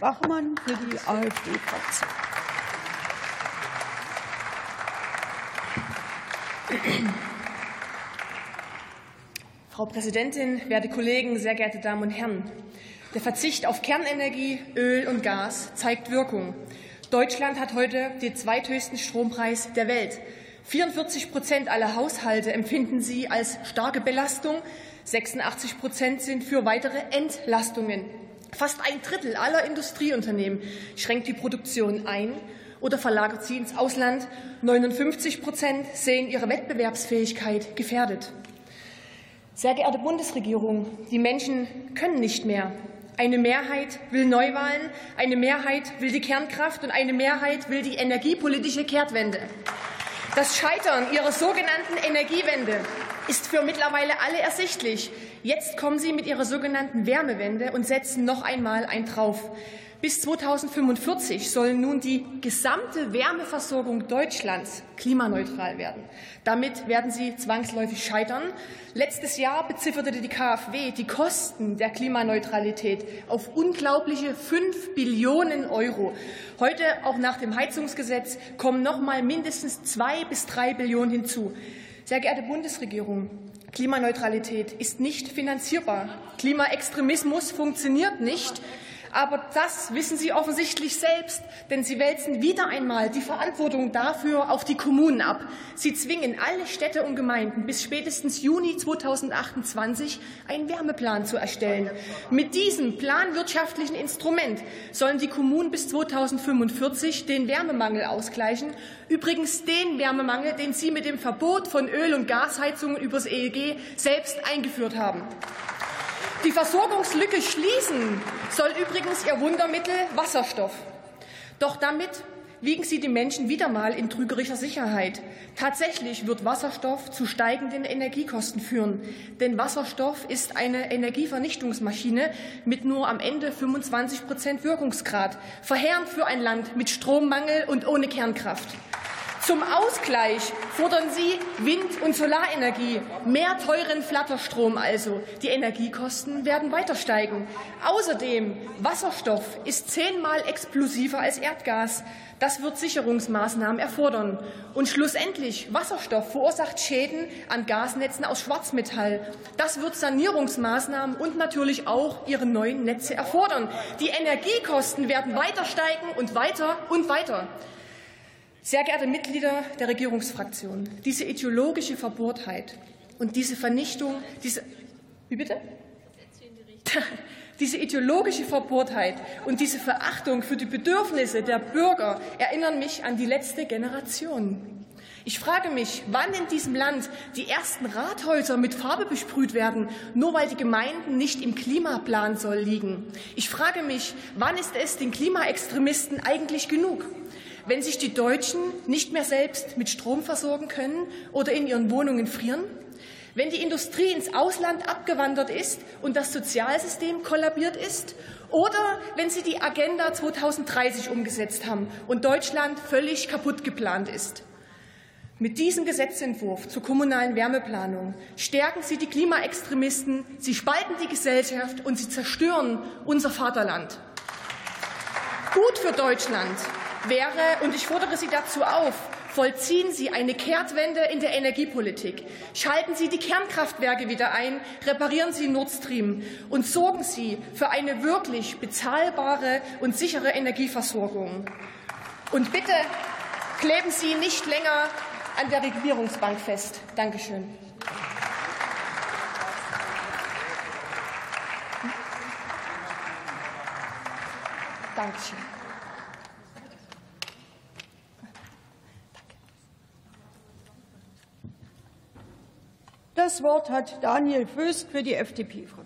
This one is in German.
Bachmann für die AfD-Fraktion. Frau Präsidentin, werte Kollegen, sehr geehrte Damen und Herren! Der Verzicht auf Kernenergie, Öl und Gas zeigt Wirkung. Deutschland hat heute den zweithöchsten Strompreis der Welt. 44 Prozent aller Haushalte empfinden sie als starke Belastung. 86 Prozent sind für weitere Entlastungen. Fast ein Drittel aller Industrieunternehmen schränkt die Produktion ein oder verlagert sie ins Ausland. 59 Prozent sehen ihre Wettbewerbsfähigkeit gefährdet. Sehr geehrte Bundesregierung, die Menschen können nicht mehr. Eine Mehrheit will Neuwahlen, eine Mehrheit will die Kernkraft und eine Mehrheit will die energiepolitische Kehrtwende. Das Scheitern ihrer sogenannten Energiewende ist für mittlerweile alle ersichtlich. Jetzt kommen sie mit ihrer sogenannten Wärmewende und setzen noch einmal ein drauf. Bis 2045 soll nun die gesamte Wärmeversorgung Deutschlands klimaneutral werden. Damit werden sie zwangsläufig scheitern. Letztes Jahr bezifferte die KfW die Kosten der Klimaneutralität auf unglaubliche 5 Billionen Euro. Heute, auch nach dem Heizungsgesetz, kommen noch mal mindestens zwei bis drei Billionen hinzu. Sehr geehrte Bundesregierung, Klimaneutralität ist nicht finanzierbar. Klimaextremismus funktioniert nicht. Aber das wissen Sie offensichtlich selbst, denn Sie wälzen wieder einmal die Verantwortung dafür auf die Kommunen ab. Sie zwingen alle Städte und Gemeinden bis spätestens Juni 2028 einen Wärmeplan zu erstellen. Mit diesem planwirtschaftlichen Instrument sollen die Kommunen bis 2045 den Wärmemangel ausgleichen. Übrigens den Wärmemangel, den Sie mit dem Verbot von Öl- und Gasheizungen übers EEG selbst eingeführt haben. Die Versorgungslücke schließen soll übrigens ihr Wundermittel Wasserstoff. Doch damit wiegen Sie die Menschen wieder mal in trügerischer Sicherheit. Tatsächlich wird Wasserstoff zu steigenden Energiekosten führen. Denn Wasserstoff ist eine Energievernichtungsmaschine mit nur am Ende 25 Prozent Wirkungsgrad. Verheerend für ein Land mit Strommangel und ohne Kernkraft. Zum Ausgleich fordern Sie Wind- und Solarenergie, mehr teuren Flatterstrom also. Die Energiekosten werden weiter steigen. Außerdem, Wasserstoff ist zehnmal explosiver als Erdgas. Das wird Sicherungsmaßnahmen erfordern. Und schlussendlich, Wasserstoff verursacht Schäden an Gasnetzen aus Schwarzmetall. Das wird Sanierungsmaßnahmen und natürlich auch ihre neuen Netze erfordern. Die Energiekosten werden weiter steigen und weiter und weiter. Sehr geehrte Mitglieder der Regierungsfraktion, diese ideologische Verbohrtheit und diese Vernichtung, diese, wie bitte? Diese ideologische Verbohrtheit und diese Verachtung für die Bedürfnisse der Bürger erinnern mich an die letzte Generation. Ich frage mich, wann in diesem Land die ersten Rathäuser mit Farbe besprüht werden, nur weil die Gemeinden nicht im Klimaplan soll liegen. Ich frage mich, wann ist es den Klimaextremisten eigentlich genug? Wenn sich die Deutschen nicht mehr selbst mit Strom versorgen können oder in ihren Wohnungen frieren? Wenn die Industrie ins Ausland abgewandert ist und das Sozialsystem kollabiert ist? Oder wenn sie die Agenda 2030 umgesetzt haben und Deutschland völlig kaputt geplant ist? Mit diesem Gesetzentwurf zur kommunalen Wärmeplanung stärken Sie die Klimaextremisten, Sie spalten die Gesellschaft und Sie zerstören unser Vaterland. Gut für Deutschland wäre, und ich fordere Sie dazu auf, vollziehen Sie eine Kehrtwende in der Energiepolitik. Schalten Sie die Kernkraftwerke wieder ein, reparieren Sie Nord Stream und sorgen Sie für eine wirklich bezahlbare und sichere Energieversorgung. Und bitte kleben Sie nicht länger an der Regierungsbank fest. Dankeschön. Dankeschön. Das Wort hat Daniel Föst für die FDP-Fraktion.